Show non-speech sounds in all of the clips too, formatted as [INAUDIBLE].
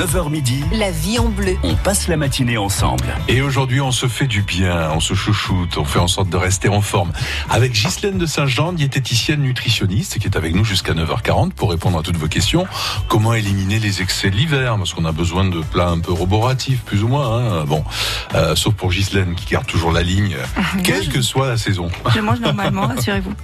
9h midi, La vie en bleu. on passe la matinée ensemble. Et aujourd'hui, on se fait du bien, on se chouchoute, on fait en sorte de rester en forme. Avec Ghislaine de Saint-Jean, diététicienne nutritionniste, qui est avec nous jusqu'à 9h40 pour répondre à toutes vos questions. Comment éliminer les excès de l'hiver? Parce qu'on a besoin de plats un peu roboratifs, plus ou moins. hein. Bon, euh, sauf pour Ghislaine, qui garde toujours la ligne, quelle que soit la saison. Je mange normalement, [LAUGHS] rassurez-vous.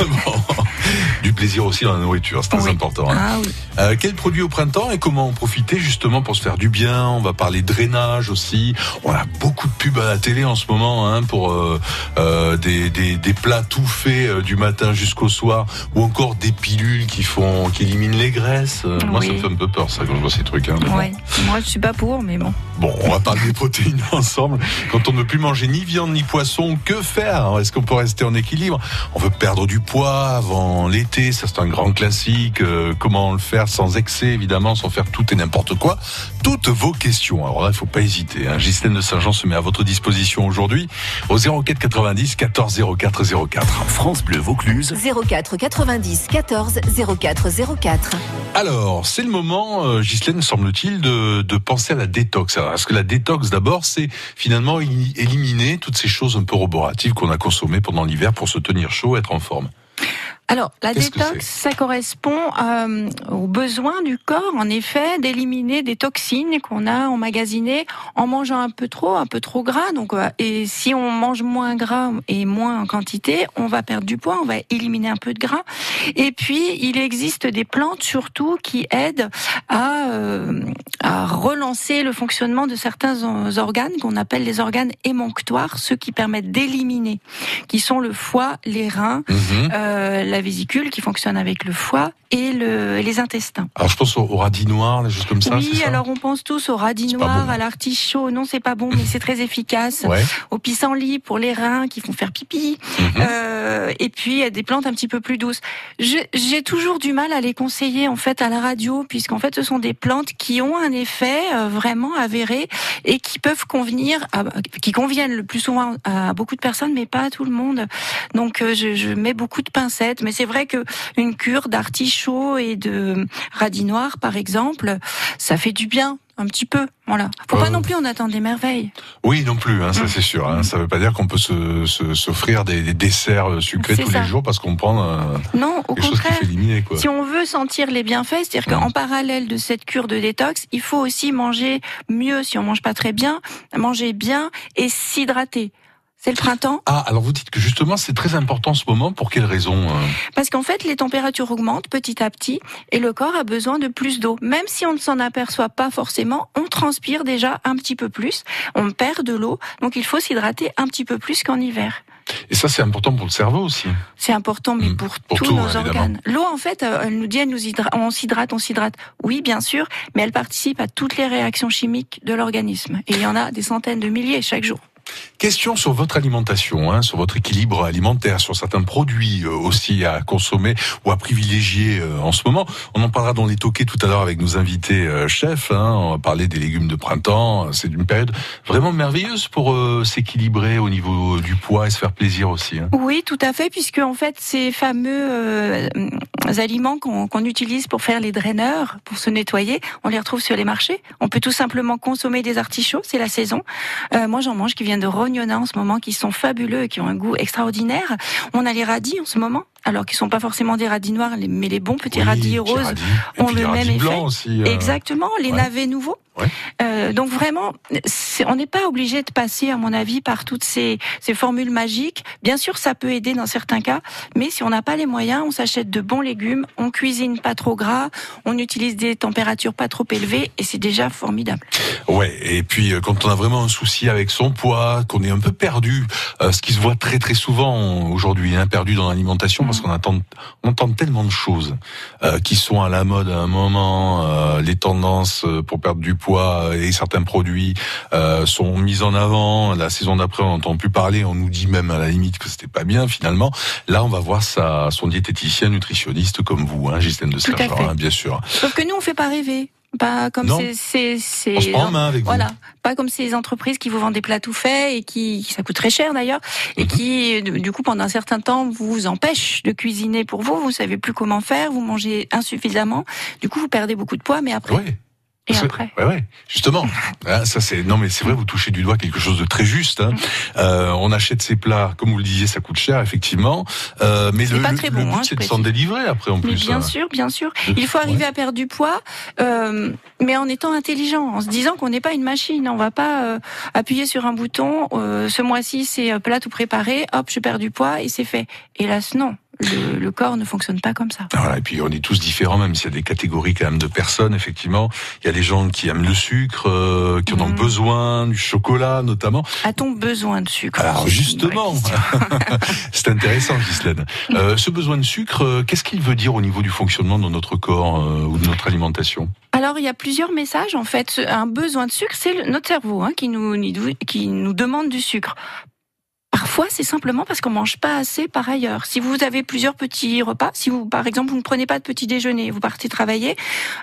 Bon. [LAUGHS] Du plaisir aussi dans la nourriture, c'est très Oui. important. hein. Ah oui. Euh, quel produit au printemps et comment en profiter justement pour se faire du bien? On va parler drainage aussi. On a beaucoup de pubs à la télé en ce moment hein, pour euh, euh, des, des, des plats tout faits du matin jusqu'au soir ou encore des pilules qui font qui éliminent les graisses. Moi, ça me fait un peu peur ça quand je vois ces trucs. Hein. Ouais. Moi, je suis pas pour, mais bon. Bon, on va parler des protéines [LAUGHS] ensemble. Quand on ne peut plus manger ni viande ni poisson, que faire? Est-ce qu'on peut rester en équilibre? On veut perdre du poids avant l'été, ça c'est un grand classique. Euh, comment le faire sans excès, évidemment, sans faire tout et n'importe quoi Toutes vos questions. Alors là, il faut pas hésiter. Hein. Ghislaine de Saint-Jean se met à votre disposition aujourd'hui au 04 90 14 04 04. France Bleu Vaucluse. 04 90 14 04 04. Alors, c'est le moment, euh, Ghislaine, semble-t-il, de, de penser à la détox. Alors, Est-ce que la détox, d'abord, c'est finalement éli- éliminer toutes ces choses un peu roboratives qu'on a consommées pendant l'hiver pour se tenir chaud, être en forme? Alors, la détox, ça correspond euh, au besoin du corps, en effet, d'éliminer des toxines qu'on a emmagasinées en mangeant un peu trop, un peu trop gras. Donc, euh, et si on mange moins gras et moins en quantité, on va perdre du poids, on va éliminer un peu de gras. Et puis, il existe des plantes surtout qui aident à, euh, à relancer le fonctionnement de certains organes qu'on appelle les organes émonctoires, ceux qui permettent d'éliminer, qui sont le foie, les reins, Mhm. euh, la vésicule qui fonctionne avec le foie et, le, et les intestins. Alors, je pense au, au radis noir, des choses comme ça, oui, ça alors on pense tous au radis noir, bon. à l'artichaut. Non, c'est pas bon, mais c'est très efficace. Ouais. Au pissenlit pour les reins qui font faire pipi. Mhm. Euh, et puis il y a des plantes un petit peu plus douces. J'ai toujours du mal à les conseiller en fait à la radio, puisqu'en fait ce sont des plantes qui ont un effet euh, vraiment avéré et qui peuvent convenir, à- qui conviennent le plus souvent à beaucoup de personnes, mais pas à tout le monde. Donc euh, je, je mets beaucoup de pincettes, mais c'est vrai que une cure d'artichaut et de radis noir, par exemple, ça fait du bien. Un petit peu, voilà. Faut Euh, pas non plus en attendre des merveilles. Oui, non plus, hein, ça Mm. c'est sûr. Hein. Ça veut pas dire qu'on peut se, se, s'offrir des, des desserts euh, sucrés tous ça. les jours parce qu'on prend euh, Non, au contraire. fait éliminer. Quoi. Si on veut sentir les bienfaits, c'est-à-dire Mhm. qu'en parallèle de cette cure de détox, il faut aussi manger mieux si on mange pas très bien, manger bien et s'hydrater. C'est le printemps Ah, alors vous dites que justement c'est très important ce moment. Pour quelle raison euh parce qu'en fait les températures augmentent petit à petit et le corps a besoin de plus d'eau. Même si on ne s'en aperçoit pas forcément, on transpire déjà un petit peu plus, on perd de l'eau, donc il faut s'hydrater un petit peu plus qu'en hiver. Et ça c'est important pour le cerveau aussi. C'est important, mais Mm. pour, Pour tous tout, nos évidemment. organes. L'eau, en fait, euh, elle nous dit, elle nous hydra- on s'hydrate, on s'hydrate. Oui, bien sûr, mais elle participe à toutes les réactions chimiques de l'organisme. Et il y en a des centaines de milliers chaque jour. Question sur votre alimentation, hein, sur votre équilibre alimentaire, sur certains produits euh, aussi à consommer ou à privilégier euh, en ce moment. On en parlera dans les toquets tout à l'heure avec nos invités euh, chefs. Hein, on va parler des légumes de printemps. C'est une période vraiment merveilleuse pour s'équilibrer au niveau du poids et se faire plaisir aussi. Hein. Oui, tout à fait, puisque en fait, ces fameux aliments qu'on utilise pour faire les draineurs, pour se nettoyer, on les retrouve sur les marchés. On peut tout simplement consommer des artichauts, c'est la saison. Moi, j'en mange qui viennent de En ce moment, qui sont fabuleux et qui ont un goût extraordinaire. On a les radis en ce moment, alors qu'ils sont pas forcément des radis noirs, mais les bons petits Oui, radis roses radis. Ont puis le les même effet. aussi. euh, Exactement, les ouais. navets nouveaux. Ouais. Euh, donc vraiment, on n'est pas obligé de passer, à mon avis, par toutes ces, ces formules magiques. Bien sûr, ça peut aider dans certains cas, mais si on n'a pas les moyens, on s'achète de bons légumes, on cuisine pas trop gras, on utilise des températures pas trop élevées, et c'est déjà formidable. Ouais, et puis euh, quand on a vraiment un souci avec son poids, qu'on est un peu perdu, euh, ce qui se voit très très souvent aujourd'hui, hein, perdu dans l'alimentation, parce qu'on entend, on entend tellement de choses euh, qui sont à la mode à un moment, euh, les tendances euh, pour perdre du poids euh, et certains produits euh, sont mis en avant. La saison d'après, on n'entend plus parler, on nous dit même à la limite que c'était pas bien finalement. Là, on va voir sa, son diététicien nutritionniste comme vous, hein, Ghislaine de Sergent, hein, bien sûr. Sauf que nous, on fait pas rêver. Pas comme Non. ces, ces, ces- On se prend en main avec vous. Voilà, pas comme ces entreprises qui vous vendent des plats tout faits et qui ça coûte très cher d'ailleurs et Mhm. qui du coup pendant un certain temps vous empêchent de cuisiner pour vous, vous savez plus comment faire, vous mangez insuffisamment, du coup vous perdez beaucoup de poids mais après Ouais. Et après Ouais, ouais, justement. Hein, [LAUGHS] ça c'est non mais c'est vrai, vous touchez du doigt quelque chose de très juste. Hein. Euh, on achète ces plats, comme vous le disiez, ça coûte cher effectivement. Euh, mais le, pas très le bon, but hein, je c'est de s'en délivrer après en Mais plus. bien hein. sûr, bien sûr. Il faut arriver ouais. à perdre du poids, euh, mais en étant intelligent, en se disant qu'on n'est pas une machine. On va pas euh, appuyer sur un bouton. euh, ce mois-ci, c'est euh, plat tout préparé. Hop, je perds du poids et c'est fait. Hélas, non. Le, le corps ne fonctionne pas comme ça. Voilà, et puis on est tous différents, même s'il y a des catégories quand même de personnes, effectivement. Il y a les gens qui aiment le sucre, euh, qui en ont Mhm. besoin, du chocolat notamment. A-t-on besoin de sucre Alors justement, [LAUGHS] c'est intéressant, Ghislaine. Euh, ce besoin de sucre, euh, qu'est-ce qu'il veut dire au niveau du fonctionnement de notre corps euh, ou de notre alimentation? Alors, il y a plusieurs messages. En fait, un besoin de sucre, c'est notre cerveau hein, qui, nous, qui nous demande du sucre. Parfois, c'est simplement parce qu'on mange pas assez par ailleurs. Si vous avez plusieurs petits repas, si vous, par exemple, vous ne prenez pas de petit déjeuner, vous partez travailler,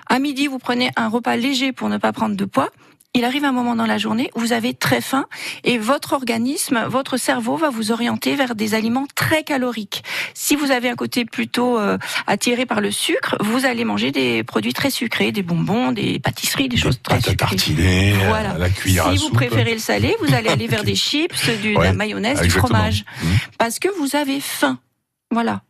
à midi, vous prenez un repas léger pour ne pas prendre de poids, il arrive un moment dans la journée où vous avez très faim et votre organisme, votre cerveau va vous orienter vers des aliments très caloriques. Si vous avez un côté plutôt euh, attiré par le sucre, vous allez manger des produits très sucrés, des bonbons, des pâtisseries, des choses très sucrées. tartiner, euh, Voilà. la cuillère à Si vous soupe. préférez le salé, vous allez aller vers [LAUGHS] des chips, du, de la mayonnaise, du fromage, Mhm. parce que vous avez faim. Voilà.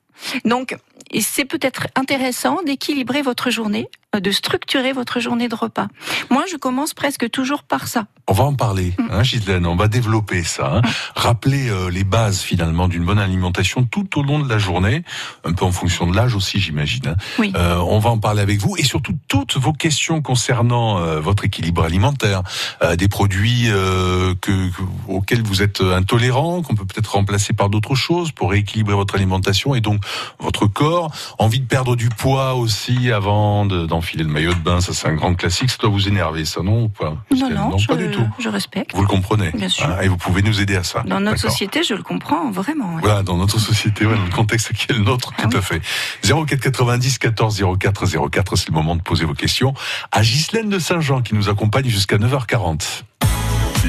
Donc, c'est peut-être intéressant d'équilibrer votre journée, de structurer votre journée de repas. Moi, je commence presque toujours par ça. On va en parler, Mm. hein, Ghislaine, on va développer ça. Hein. Rappeler euh, les bases finalement d'une bonne alimentation tout au long de la journée, un peu en fonction de l'âge aussi, j'imagine. hein. Oui. Euh, on va en parler avec vous et surtout toutes vos questions concernant euh, votre équilibre alimentaire, euh, des produits euh, que, que- auxquels vous êtes intolérant, qu'on peut peut-être remplacer par d'autres choses pour rééquilibrer votre alimentation et donc votre corps. Envie de perdre du poids aussi avant de- d'enfiler le maillot de bain, ça c'est un grand classique. Ça doit vous énerver, ça non ou pas? Non, non, je, pas du tout. je respecte. Vous le comprenez Bien sûr. hein, Et vous pouvez nous aider à ça. Dans notre société, je le comprends vraiment. ouais. Voilà, dans notre société, ouais, dans le contexte qui est le nôtre, Ah tout oui. à fait. 04 90 14 04 04, c'est le moment de poser vos questions à Ghislaine de Saint-Jean qui nous accompagne jusqu'à 9h40.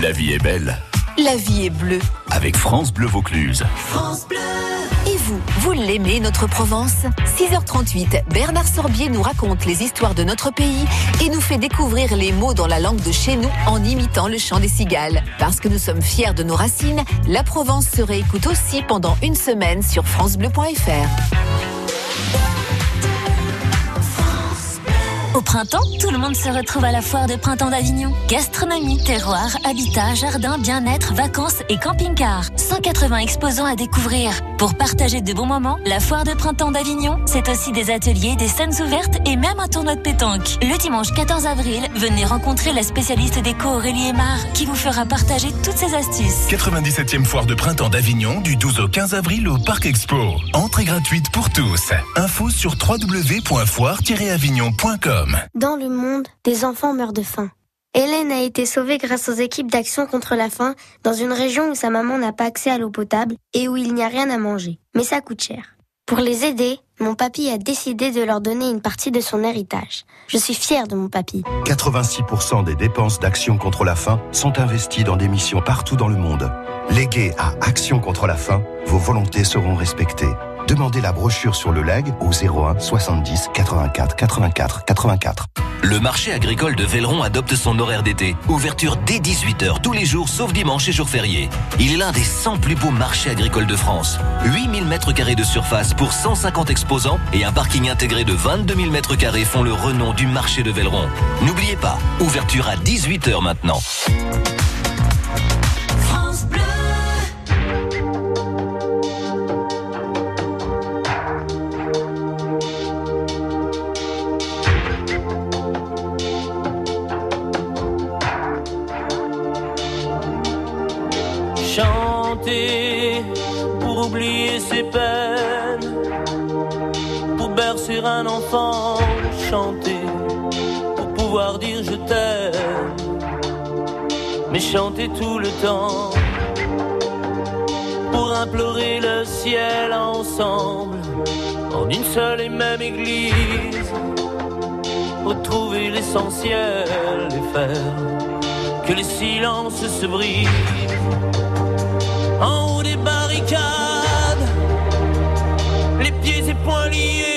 La vie est belle La vie est bleue. avec France Bleu Vaucluse. Et vous, vous l'aimez, notre Provence? 6h38, Bernard Sorbier nous raconte les histoires de notre pays et nous fait découvrir les mots dans la langue de chez nous en imitant le chant des cigales. Parce que nous sommes fiers de nos racines, la Provence se réécoute aussi pendant une semaine sur francebleu.fr. Au printemps, tout le monde se retrouve à la foire de printemps d'Avignon. Gastronomie, terroir, habitat, jardin, bien-être, vacances et camping-car. 180 exposants à découvrir. Pour partager de bons moments, la foire de printemps d'Avignon, c'est aussi des ateliers, des scènes ouvertes et même un tournoi de pétanque. Le dimanche 14 avril, venez rencontrer la spécialiste déco Aurélie Aymar qui vous fera partager toutes ses astuces. 97e foire de printemps d'Avignon du 12 au 15 avril au Parc Expo. Entrée gratuite pour tous. Info sur www.foire-avignon.com. Dans le monde, des enfants meurent de faim. Hélène a été sauvée grâce aux équipes d'action contre la faim dans une région où sa maman n'a pas accès à l'eau potable et où il n'y a rien à manger. Mais ça coûte cher. Pour les aider, mon papy a décidé de leur donner une partie de son héritage. Je suis fière de mon papy. 86% des dépenses d'Action contre la faim sont investies dans des missions partout dans le monde. Léguées à Action contre la faim, vos volontés seront respectées. Demandez la brochure sur le leg au 01 70 84 84 84. Le marché agricole de Velleron adopte son horaire d'été. Ouverture dès 18h tous les jours sauf dimanche et jours fériés. Il est l'un des 100 plus beaux marchés agricoles de France. 8000 mètres carrés de surface pour 150 exposants et un parking intégré de 22 000 mètres carrés font le renom du marché de Velleron. N'oubliez pas, ouverture à 18h maintenant. Chanter tout le temps pour implorer le ciel ensemble en une seule et même église, retrouver l'essentiel et faire que les silences se brisent. En haut des barricades, les pieds et poings liés,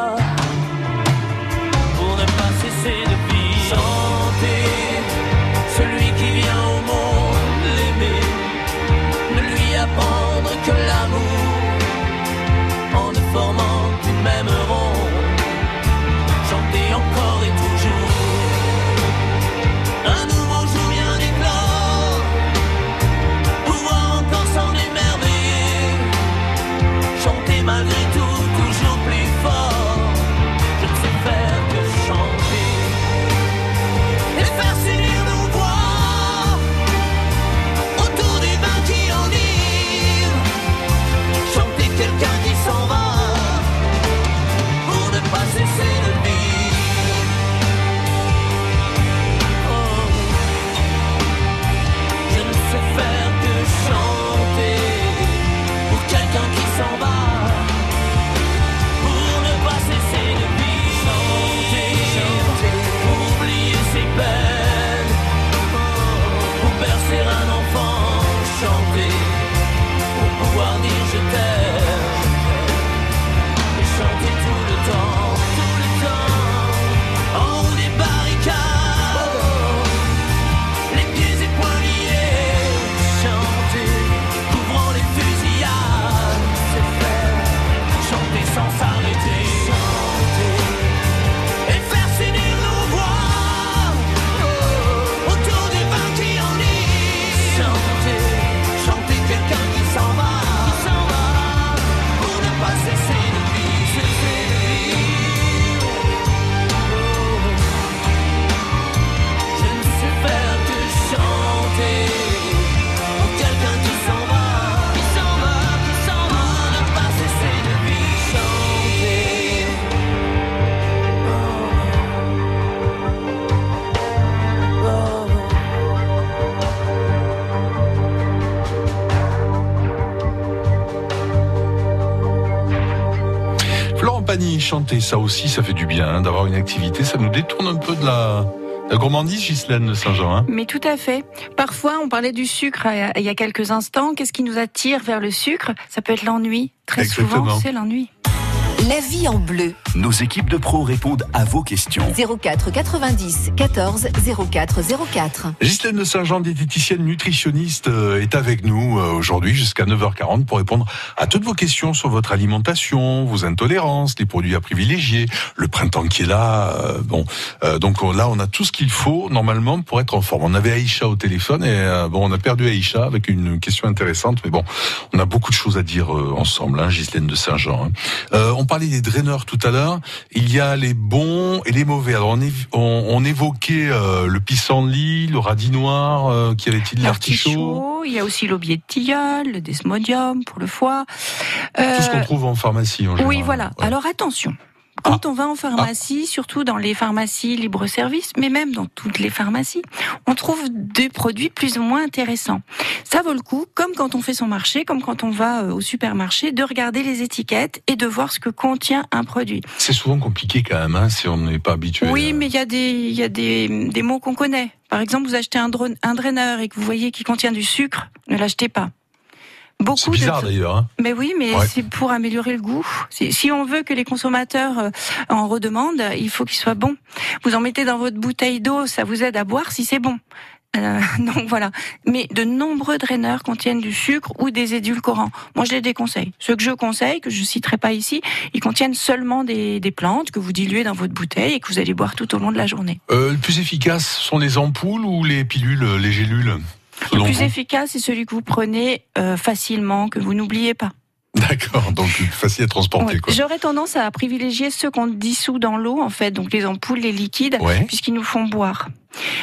chanter, ça aussi, ça fait du bien hein, d'avoir une activité. Ça nous détourne un peu de la, la gourmandise, Ghislaine de Saint-Jean. Hein. Mais tout à fait. Parfois, on parlait du sucre euh, il y a quelques instants. Qu'est-ce qui nous attire vers le sucre? Ça peut être l'ennui. Très Exactement. souvent, c'est l'ennui. La vie en bleu. Nos équipes de pros répondent à vos questions. 04 90 14 04 04. Ghislaine de Saint-Jean, diététicienne nutritionniste, euh, est avec nous euh, aujourd'hui jusqu'à 9h40 pour répondre à toutes vos questions sur votre alimentation, vos intolérances, les produits à privilégier, le printemps qui est là. euh, bon, euh, donc on- là, on a tout ce qu'il faut normalement pour être en forme. On avait Aïcha au téléphone et euh, bon, on a perdu Aïcha avec une question intéressante, mais bon, on a beaucoup de choses à dire ensemble, hein, Ghislaine de Saint-Jean. hein. On parlait des draineurs tout à l'heure. Il y a les bons et les mauvais. Alors on, év- on, on évoquait euh, le pissenlit, le radis noir, euh, qui avait-il l'artichaut, L'artichaut, il y a aussi l'aubier de tilleul, le desmodium pour le foie. Euh, tout ce qu'on trouve en pharmacie en général. Oui, voilà. Ouais. Alors attention. Quand on va en pharmacie, surtout dans les pharmacies libre-service, mais même dans toutes les pharmacies, on trouve des produits plus ou moins intéressants. Ça vaut le coup, comme quand on fait son marché, comme quand on va euh, au supermarché, de regarder les étiquettes et de voir ce que contient un produit. C'est souvent compliqué quand même, hein, si on n'est pas habitué. Oui, mais il y a des, il y a des, des mots qu'on connaît. Par exemple, vous achetez un, drone, un draineur et que vous voyez qu'il contient du sucre, ne l'achetez pas. Beaucoup C'est bizarre de... d'ailleurs. Hein. Mais oui, mais Ouais. c'est pour améliorer le goût. Si on veut que les consommateurs euh, en redemandent, il faut qu'il soit bon. Vous en mettez dans votre bouteille d'eau, ça vous aide à boire si c'est bon. Euh, [LAUGHS] donc voilà. Mais de nombreux draineurs contiennent du sucre ou des édulcorants. Moi, je les déconseille. Ceux que je conseille, que je citerai pas ici, ils contiennent seulement des, des plantes que vous diluez dans votre bouteille et que vous allez boire tout au long de la journée. Euh, le plus efficace sont les ampoules ou les pilules, les gélules? Le plus vous efficace, c'est celui que vous prenez euh, facilement, que vous n'oubliez pas. D'accord, donc facile à transporter. Ouais. J'aurais tendance à privilégier ceux qu'on dissout dans l'eau, en fait, donc les ampoules, les liquides, Ouais. puisqu'ils nous font boire.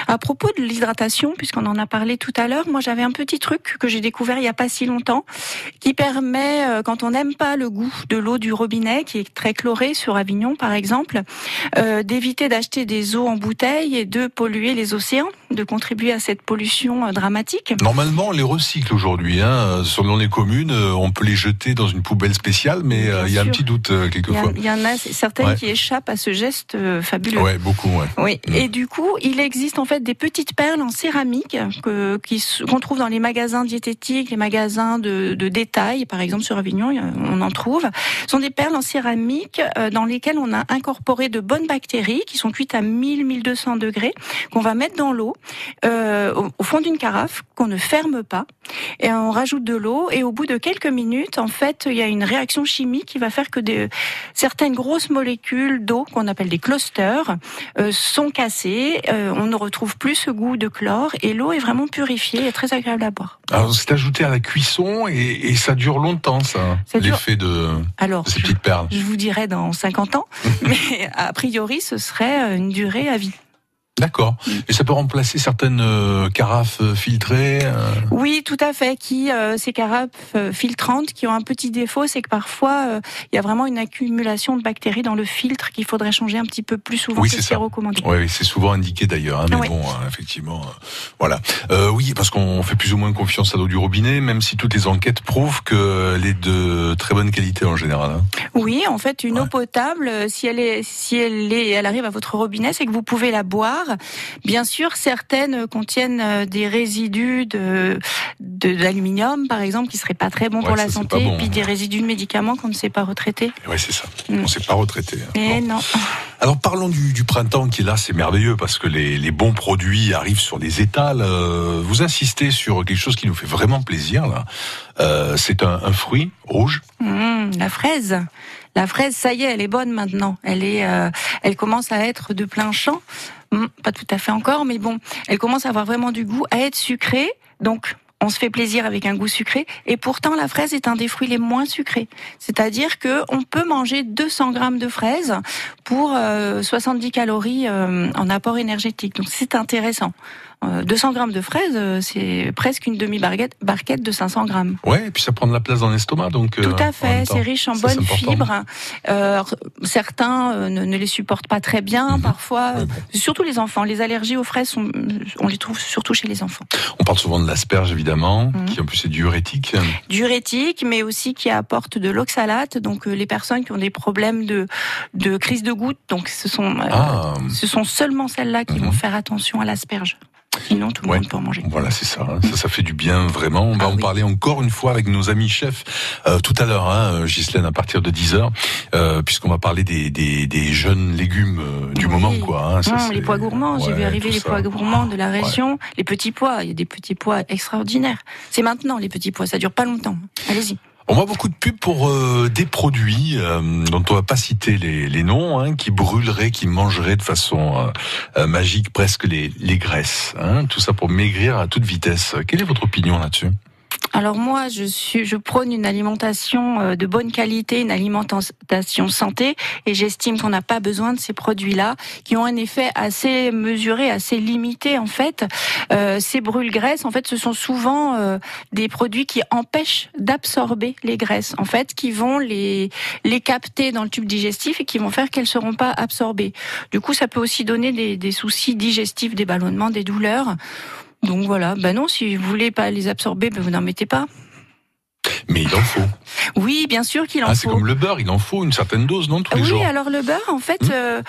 À propos de l'hydratation, puisqu'on en a parlé tout à l'heure, moi j'avais un petit truc que j'ai découvert il y a pas si longtemps, qui permet, euh, quand on n'aime pas le goût de l'eau du robinet, qui est très chlorée sur Avignon par exemple, euh, d'éviter d'acheter des eaux en bouteille et de polluer les océans, de contribuer à cette pollution euh, dramatique. Normalement, on les recycle aujourd'hui. Hein. Selon les communes, on peut les jeter dans une poubelle spéciale, mais euh, il y a un petit doute euh, quelquefois. il y en a certaines Ouais. qui échappent à ce geste fabuleux. Ouais, beaucoup. Ouais. Oui, Mm. et du coup, il existe en fait des petites perles en céramique que qu'on trouve dans les magasins diététiques, les magasins de, de détail, par exemple sur Avignon, on en trouve. Ce sont des perles en céramique euh, dans lesquelles on a incorporé de bonnes bactéries qui sont cuites à 1000-1200 degrés, qu'on va mettre dans l'eau, euh, au, fond d'une carafe, qu'on ne ferme pas, et on rajoute de l'eau, et au bout de quelques minutes, en fait, il y a une réaction chimique qui va faire que des, certaines grosses molécules d'eau, qu'on appelle des clusters, euh, sont cassées, euh, ne retrouve plus ce goût de chlore, et l'eau est vraiment purifiée et très agréable à boire. Alors, c'est ajouté à la cuisson et, et ça dure longtemps, ça, l'effet de, Alors, de ces petites perles. je vous dirais dans 50 ans, [LAUGHS] mais a priori, ce serait euh, une durée à vie. D'accord. Et ça peut remplacer certaines euh, carafes euh, filtrées. euh, Oui, tout à fait. Qui euh, ces carafes euh, filtrantes qui ont un petit défaut, c'est que parfois euh, il y a vraiment une accumulation de bactéries dans le filtre qu'il faudrait changer un petit peu plus souvent Oui, que c'est recommandé. Oui, oui, c'est souvent indiqué d'ailleurs, hein, mais Oui. bon, hein, effectivement, voilà. Euh, oui, parce qu'on fait plus ou moins confiance à l'eau du robinet, même si toutes les enquêtes prouvent qu'elle est de très bonne qualité en général. hein. Oui, en fait, une Ouais. eau potable, si elle est, si elle est, elle arrive à votre robinet, c'est que vous pouvez la boire. Bien sûr, certaines contiennent euh, des résidus de d'aluminium, par exemple, qui seraient pas très bons Ouais, pour la santé, bon, puis hein. des résidus de médicaments qu'on ne sait pas retraiter. Oui, c'est ça. Mm. On s'est pas retraité. hein. Mais Bon. non. Alors parlons du, du printemps qui est là, c'est merveilleux parce que les, les bons produits arrivent sur les étals. Euh, vous insistez sur quelque chose qui nous fait vraiment plaisir là. Euh, c'est un, un fruit rouge. Mmh, la fraise. La fraise, ça y est, elle est bonne maintenant. Elle est, euh, elle commence à être de plein champ. Mmh, pas tout à fait encore, mais bon, elle commence à avoir vraiment du goût, à être sucrée. Donc, on se fait plaisir avec un goût sucré. Et pourtant, la fraise est un des fruits les moins sucrés. C'est-à-dire que on peut manger 200 grammes de fraises pour euh, 70 calories euh, en apport énergétique. Donc, c'est intéressant. Euh, 200 grammes de fraises, euh, c'est presque une demi-barquette barquette de 500 grammes. Ouais, et puis ça prend de la place dans l'estomac, donc. euh, Tout à fait, c'est riche en Ça, bonnes fibres. Euh, certains euh, ne, ne les supportent pas très bien, Mhm. parfois. Euh. Surtout les enfants. Les allergies aux fraises, sont, on les trouve surtout chez les enfants. On parle souvent de l'asperge évidemment, Mhm. qui en plus est diurétique. Diurétique, mais aussi qui apporte de l'oxalate. Donc euh, les personnes qui ont des problèmes de, de crise de goutte, donc ce sont, euh, Ah, ce sont seulement celles-là qui Mhm. vont faire attention à l'asperge. Sinon, tout le Ouais. monde peut en manger. Voilà, c'est ça. hein. Ça, ça fait du bien vraiment. On va Ah en oui. parler encore une fois avec nos amis chefs euh, tout à l'heure, hein, Ghislaine, à partir de 10 heures, euh, puisqu'on va parler des, des, des jeunes légumes euh, du Oui. moment, quoi. hein. Ça, c'est- les pois gourmands, j'ai vu arriver les ça. pois gourmands de la Ouais. région, les petits pois, il y a des petits pois extraordinaires. C'est maintenant les petits pois, ça dure pas longtemps. Allez-y. On voit beaucoup de pubs pour euh, des produits euh, dont on va pas citer les, les noms, hein, qui brûleraient, qui mangeraient de façon euh, euh, magique presque les, les graisses. Hein, tout ça pour maigrir à toute vitesse. Quelle est votre opinion là-dessus? Alors moi, je suis, je prône une alimentation euh, de bonne qualité, une alimentation santé, et j'estime qu'on n'a pas besoin de ces produits-là, qui ont un effet assez mesuré, assez limité en fait. Euh, ces brûle-graisses, en fait, ce sont souvent euh, des produits qui empêchent d'absorber les graisses, en fait, qui vont les les capter dans le tube digestif et qui vont faire qu'elles seront pas absorbées. Du coup, ça peut aussi donner des, des soucis digestifs, des ballonnements, des douleurs. Donc voilà, ben non, si vous voulez pas les absorber, ben vous n'en mettez pas. Mais il en faut. Oui, bien sûr qu'il en Ah, c'est faut. comme le beurre, il en faut une certaine dose, non, tous les oui, jours alors le beurre, en fait, Hmm. euh,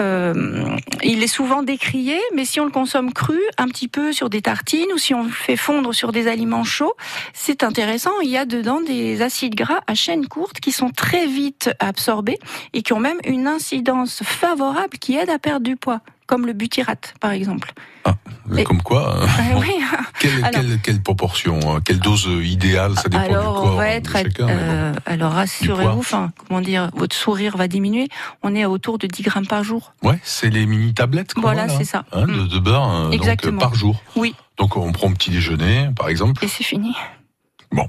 euh, il est souvent décrié, mais si on le consomme cru, un petit peu sur des tartines ou si on le fait fondre sur des aliments chauds, c'est intéressant. Il y a dedans des acides gras à chaîne courte qui sont très vite absorbés et qui ont même une incidence favorable qui aide à perdre du poids, comme le butyrate, par exemple. Et- Comme quoi hein. Euh, [LAUGHS] oui. quelle, Alors- quelle, quelle proportion hein Quelle dose euh, idéale Ça dépend alors, du corps on va de être, à- chacun. bon. alors rassurez-vous, enfin, comment dire, votre sourire va diminuer. On est à autour de 10 grammes par jour. Ouais, c'est les mini tablettes. Voilà, c'est ça. hein, de, Mm. de beurre, donc, euh, par jour. Oui. Donc on prend petit déjeuner, par exemple. Et c'est fini. Bon.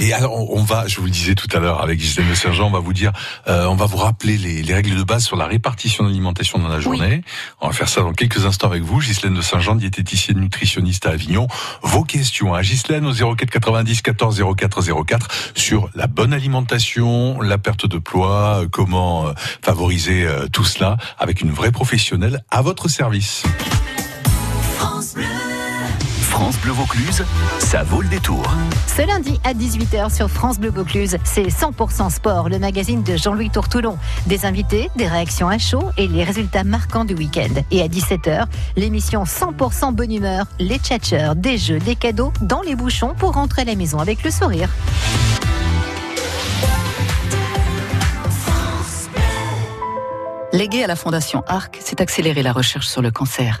Et alors, on va, je vous le disais tout à l'heure avec Gisèle de Sergent, on va vous dire, euh, on va vous rappeler les, les règles de base sur la répartition de l'alimentation dans la journée. On va faire ça dans quelques instants avec vous, Ghislaine de Saint-Jean, diététicienne nutritionniste à Avignon. Vos questions à Ghislaine au 04 90 14 04 04 sur la bonne alimentation, la perte de poids, euh, comment euh, favoriser euh, tout cela avec une vraie professionnelle à votre service. France Bleu Vaucluse, ça vaut le détour. Ce lundi à 18h sur France Bleu Vaucluse, c'est 100% sport, le magazine de Jean-Louis Tourtoulon. Des invités, des réactions à chaud et les résultats marquants du week-end. Et à 17h, l'émission 100% bonne humeur, les tchatcheurs, des jeux, des cadeaux dans les bouchons pour rentrer à la maison avec le sourire. Légué à la Fondation ARC, c'est accélérer la recherche sur le cancer.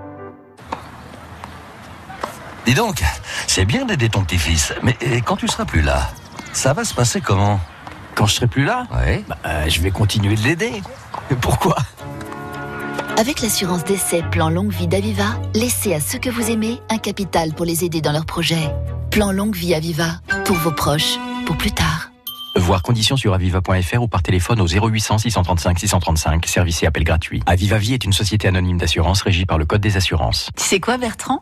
Dis donc, c'est bien d'aider ton petit-fils, mais quand tu seras plus là, ça va se passer comment Quand je serai plus là Ouais. bah, euh, Je vais continuer de l'aider. Pourquoi Avec l'assurance d'essai Plan Longue Vie d'Aviva, laissez à ceux que vous aimez un capital pour les aider dans leurs projets. Plan Longue Vie Aviva, pour vos proches, pour plus tard. Voir conditions sur aviva.fr ou par téléphone au 0800 635 635, service et appel gratuit. Aviva Vie est une société anonyme d'assurance régie par le Code des assurances. Tu sais quoi, Bertrand?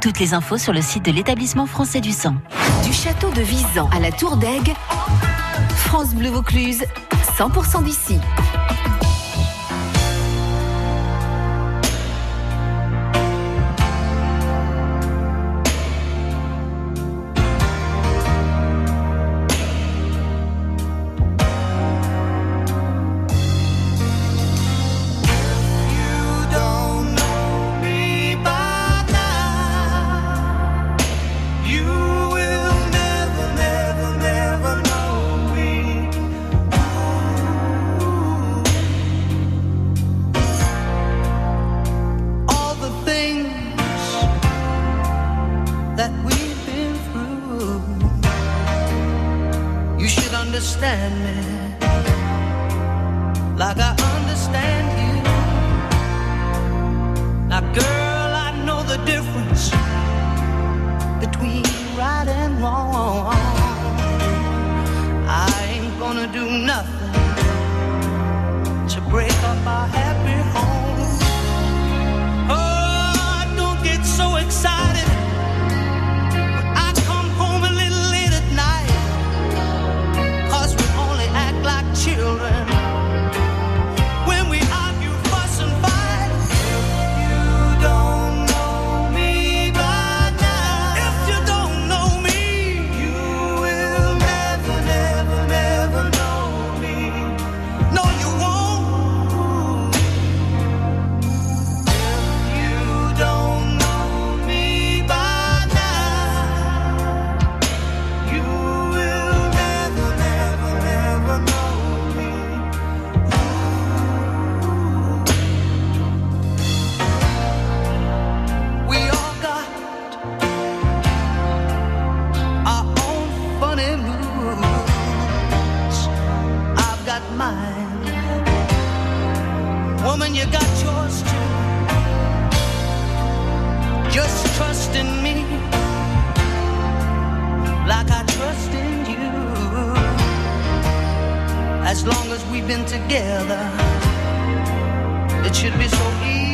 Toutes les infos sur le site de l'établissement français du sang. Du château de Visan à la Tour d'Aigle, France Bleu Vaucluse, 100% d'ici. so easy.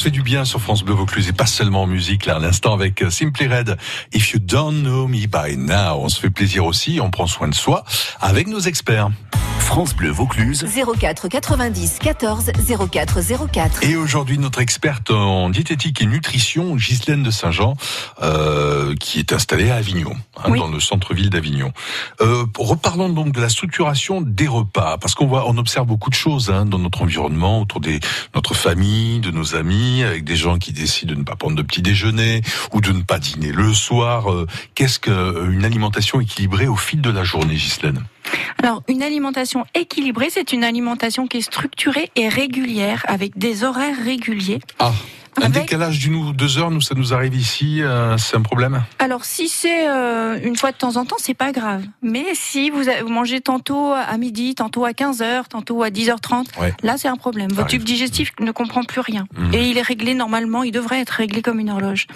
Se fait du bien sur France Bleu Vaucluse et pas seulement en musique là à l'instant avec euh, Simply Red. If you don't know me by now, on se fait plaisir aussi, on prend soin de soi avec nos experts. France Bleu Vaucluse. 04 90 14 04 04. Et aujourd'hui, notre experte en diététique et nutrition, Ghislaine de Saint-Jean, euh, qui est installée à Avignon, hein, dans le centre-ville d'Avignon. Euh, reparlons donc de la structuration des repas, parce qu'on voit, on observe beaucoup de choses hein, dans notre environnement, autour de notre famille, de nos amis, avec des gens qui décident de ne pas prendre de petit déjeuner ou de ne pas dîner le soir. Euh, Qu'est-ce qu'une alimentation équilibrée au fil de la journée, Ghislaine? Alors, une alimentation équilibrée, c'est une alimentation qui est structurée et régulière, avec des horaires réguliers. Ah un décalage d'une ou deux heures, nous, ça nous arrive ici, euh, c'est un problème Alors, si c'est euh, une fois de temps en temps, c'est pas grave. Mais si vous, vous, mangez tantôt à midi, tantôt à 15h, tantôt à 10h30, ouais. là, c'est un problème. Votre tube digestif ne comprend plus rien. Mmh. Et il est réglé normalement, il devrait être réglé comme une horloge.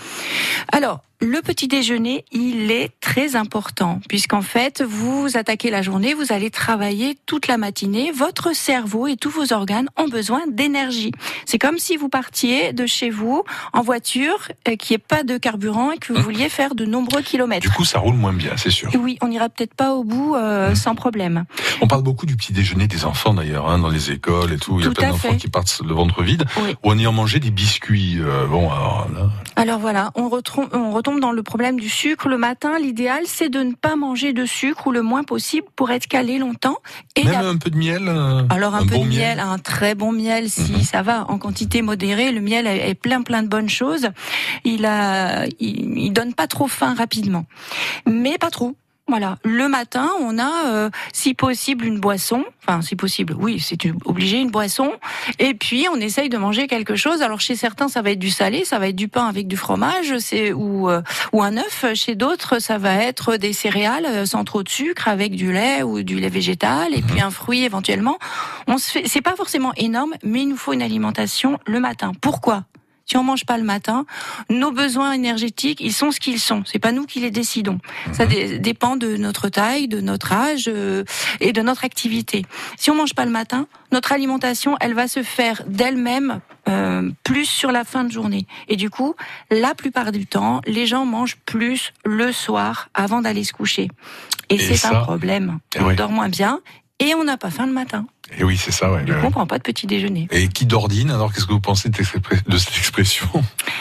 Alors, le petit déjeuner, il est très important puisqu'en fait, vous attaquez la journée, vous allez travailler toute la matinée. Votre cerveau et tous vos organes ont besoin d'énergie. C'est comme si vous partiez de chez vous en voiture, euh, qui est pas de carburant et que vous vouliez faire de nombreux kilomètres. Du coup, ça roule moins bien, c'est sûr. Et oui, on n'ira peut-être pas au bout euh, mmh. sans problème. On parle beaucoup du petit déjeuner des enfants d'ailleurs, hein, dans les écoles et tout. Il y a plein d'enfants qui partent le ventre vide oui. ou en ayant mangé des biscuits. Euh, bon, alors là. Alors voilà, on retombe, on retombe dans le problème du sucre le matin. L'idéal, c'est de ne pas manger de sucre ou le moins possible pour être calé longtemps. Et Même a... un peu de miel. Euh, Alors un, un peu bon de miel, miel, un très bon miel, si mmh. ça va, en quantité modérée. Le miel est plein plein de bonnes choses. Il a, il, il donne pas trop faim rapidement, mais pas trop. Voilà, le matin, on a, euh, si possible, une boisson. Enfin, si possible, oui, c'est obligé une boisson. Et puis, on essaye de manger quelque chose. Alors, chez certains, ça va être du salé, ça va être du pain avec du fromage, c'est ou euh, ou un œuf. Chez d'autres, ça va être des céréales euh, sans trop de sucre, avec du lait ou du lait végétal, et puis un fruit éventuellement. On se fait, c'est pas forcément énorme, mais il nous faut une alimentation le matin. Pourquoi? Si on mange pas le matin, nos besoins énergétiques, ils sont ce qu'ils sont. C'est pas nous qui les décidons. Ça dé dépend de notre taille, de notre âge euh, et de notre activité. Si on mange pas le matin, notre alimentation, elle va se faire d'elle-même euh, plus sur la fin de journée. Et du coup, la plupart du temps, les gens mangent plus le soir avant d'aller se coucher. Et, et c'est un problème. On oui. dort moins bien et on n'a pas faim le matin. Et oui, c'est ça, ouais. Du coup, on prend pas de petit déjeuner. Et qui d'ordine, alors qu'est-ce que vous pensez de cette expression?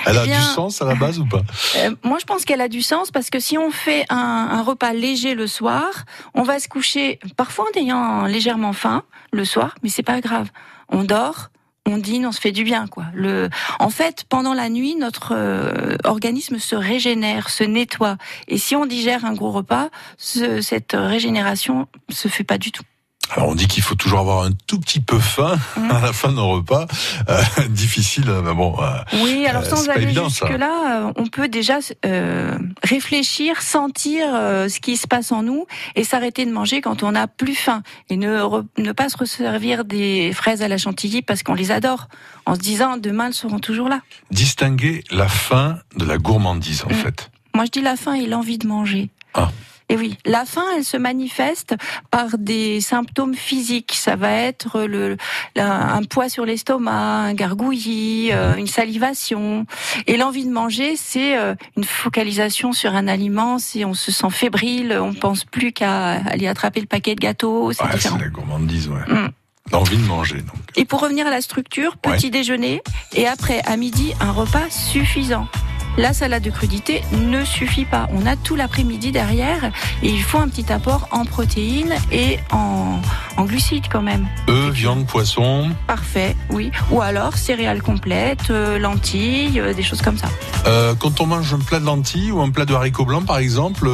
Elle a Eh bien, du sens à la base ou pas? [LAUGHS] Euh, Moi, je pense qu'elle a du sens parce que si on fait un, un, repas léger le soir, on va se coucher parfois en ayant légèrement faim le soir, mais c'est pas grave. On dort, on dîne, on se fait du bien, quoi. Le, en fait, pendant la nuit, notre euh, organisme se régénère, se nettoie. Et si on digère un gros repas, ce, cette régénération se fait pas du tout. Alors on dit qu'il faut toujours avoir un tout petit peu faim mmh. à la fin d'un repas. Euh, [LAUGHS] difficile, mais bon. Euh, oui, alors sans aller évident, jusque là, on peut déjà euh, réfléchir, sentir euh, ce qui se passe en nous et s'arrêter de manger quand on n'a plus faim et ne re, ne pas se resservir des fraises à la chantilly parce qu'on les adore, en se disant demain elles seront toujours là. Distinguer la faim de la gourmandise en mmh. fait. Moi je dis la faim et l'envie de manger. Ah. Et oui, la faim, elle se manifeste par des symptômes physiques. Ça va être le, un poids sur l'estomac, un gargouillis, euh, une salivation. Et l'envie de manger, c'est euh, une focalisation sur un aliment. Si on se sent fébrile, on pense plus qu'à aller attraper le paquet de gâteaux. C'est ouais, la gourmandise, ouais. Mm. L'envie de manger, donc. Et pour revenir à la structure, petit ouais. déjeuner et après à midi un repas suffisant. La salade de crudité ne suffit pas. On a tout l'après-midi derrière et il faut un petit apport en protéines et en, en glucides quand même. Œufs, viande, poisson. Parfait, oui. Ou alors céréales complètes, euh, lentilles, euh, des choses comme ça. Euh, quand on mange un plat de lentilles ou un plat de haricots blancs par exemple,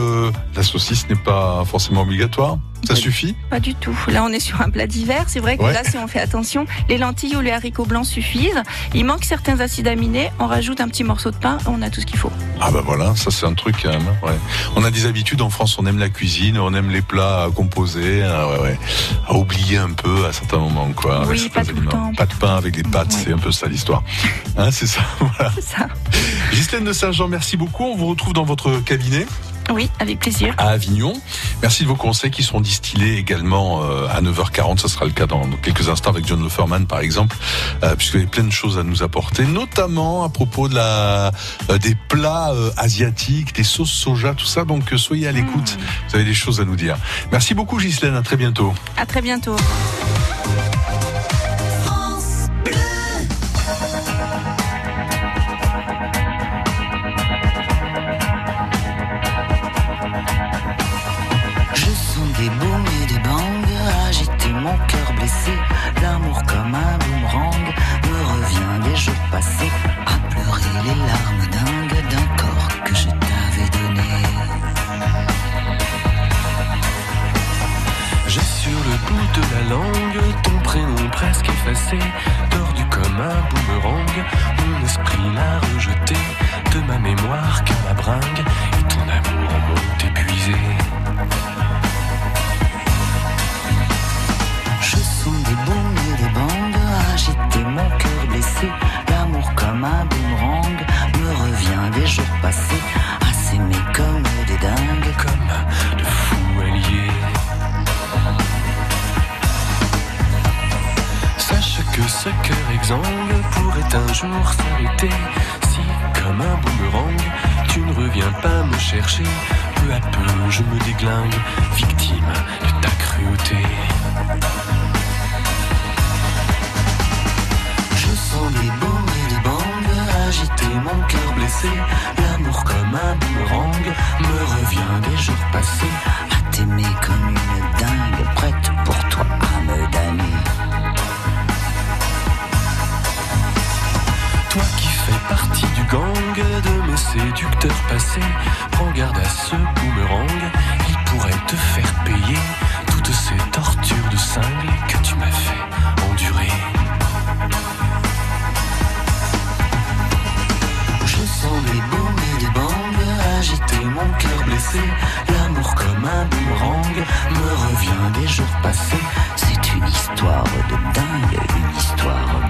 la saucisse n'est pas forcément obligatoire ça pas suffit Pas du tout. Là, on est sur un plat d'hiver. C'est vrai que Ouais. là, si on fait attention, les lentilles ou les haricots blancs suffisent. Il manque certains acides aminés. On rajoute un petit morceau de pain. On a tout ce qu'il faut. Ah bah voilà, ça c'est un truc quand même. hein, Ouais. On a des habitudes en France, on aime la cuisine, on aime les plats à composer, ouais, ouais. à oublier un peu à certains moments quoi. Oui, pas tout le aliments. temps. Pas de pain avec des pâtes, c'est un peu ça l'histoire. Hein, c'est ça. [LAUGHS] Voilà. C'est ça. Ghislaine de Saint-Jean, merci beaucoup. On vous retrouve dans votre cabinet. Oui, avec plaisir. à Avignon. Merci de vos conseils qui seront distillés également euh, à 9h40. Ça sera le cas dans, quelques instants avec John Loferman, par exemple, euh, puisqu'il y a plein de choses à nous apporter, notamment à propos de la, euh, des plats asiatiques, des sauces soja, tout ça. Donc soyez à l'écoute. Vous avez des choses à nous dire. Merci beaucoup, Ghislaine. À très bientôt. À très bientôt. Bout de la langue ton prénom presque effacé, tordu comme un boomerang. Mon esprit l'a rejeté de ma mémoire car ma bringue et ton amour m'ont épuisé. Je sens des booms et des bangs agiter mon cœur blessé. L'amour comme un boomerang me revient des jours passés à s'aimer comme des dingues. Comme de fous que ce cœur exsangue pourrait un jour s'arrêter si, comme un boomerang, tu ne reviens pas me chercher. Peu à peu, je me déglingue, victime de ta cruauté. Je sens des booms et des bangs agiter mon cœur blessé. L'amour comme un boomerang me revient des jours passés à t'aimer comme une dingue, prête pour toi partie du gang de mes séducteurs passés, prends garde à ce boomerang, il pourrait te faire payer toutes ces tortures de cingle que tu m'as fait endurer. Je sens des booms et des bangs agiter mon cœur blessé. L'amour comme un boomerang me revient des jours passés. C'est une histoire de dingue, une histoire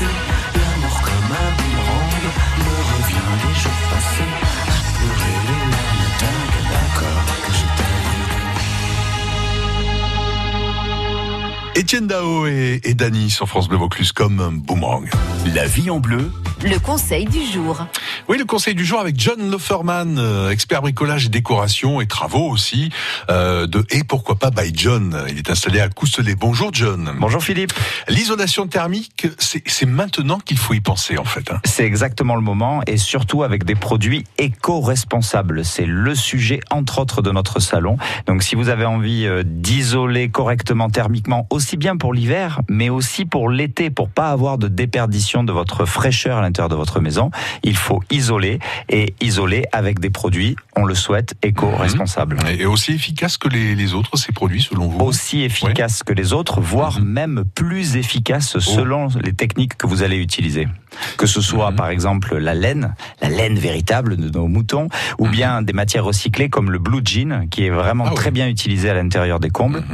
Blessé. L'amour comme un boomerang me revient des jours passés à pleurer les larmes dingues d'un corps que t'avais Étienne Dao et, et Dany sur France Bleu Vaucluse comme un boomerang. La vie en bleu. Le conseil du jour. Oui, le conseil du jour avec John Loferman, euh, expert bricolage et décoration et travaux aussi, euh, de Et pourquoi pas by John. Il est installé à Coustelet. Bonjour John. Bonjour Philippe. L'isolation thermique, c'est maintenant qu'il faut y penser en fait. hein. C'est exactement le moment et surtout avec des produits éco-responsables. C'est le sujet entre autres de notre salon. Donc si vous avez envie euh, d'isoler correctement thermiquement, aussi bien pour l'hiver, mais aussi pour l'été, pour pas avoir de déperdition de votre fraîcheur à l'intérieur de votre maison, il faut isoler et isoler avec des produits, on le souhaite, éco-responsables. Et aussi efficace que les, les autres, ces produits selon vous Aussi efficace que les autres, voire même plus efficace selon les techniques que vous allez utiliser. Que ce soit par exemple la laine, la laine véritable de nos moutons, ou bien des matières recyclées comme le blue jean, qui est vraiment très bien utilisé à l'intérieur des combles.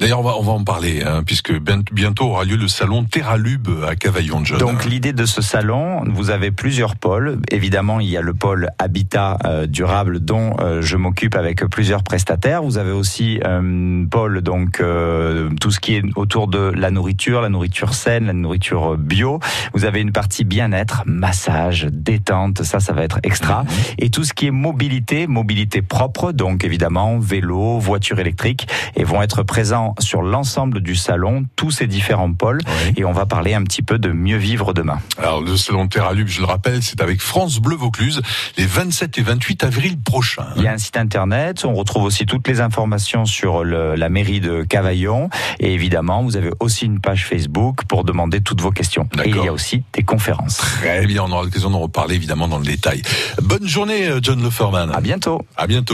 D'ailleurs, on va, on va en parler, hein, puisque bien- bientôt aura lieu le salon Terralube à Cavaillon, John. Donc l'idée de ce salon, vous avez plusieurs pôles. Évidemment, il y a le pôle habitat euh, durable dont euh, je m'occupe avec plusieurs prestataires. Vous avez aussi un pôle donc euh, tout ce qui est autour de la nourriture, la nourriture saine, la nourriture bio. Vous avez une partie bien-être, massage, détente, ça ça va être extra et tout ce qui est mobilité, mobilité propre donc évidemment vélo, voiture électrique et vont être présents vraiment sur l'ensemble du salon, tous ces différents pôles, et on va parler un petit peu de mieux vivre demain. Alors le salon Terralube, je le rappelle, c'est avec France Bleu Vaucluse les 27 et 28 avril prochains. Il y a un site internet, on retrouve aussi toutes les informations sur le- la mairie de Cavaillon, et évidemment, vous avez aussi une page Facebook pour demander toutes vos questions. Et il y a aussi des conférences. Très bien, on aura l'occasion d'en reparler évidemment dans le détail. Bonne journée, euh, John Leferman. À bientôt. À bientôt.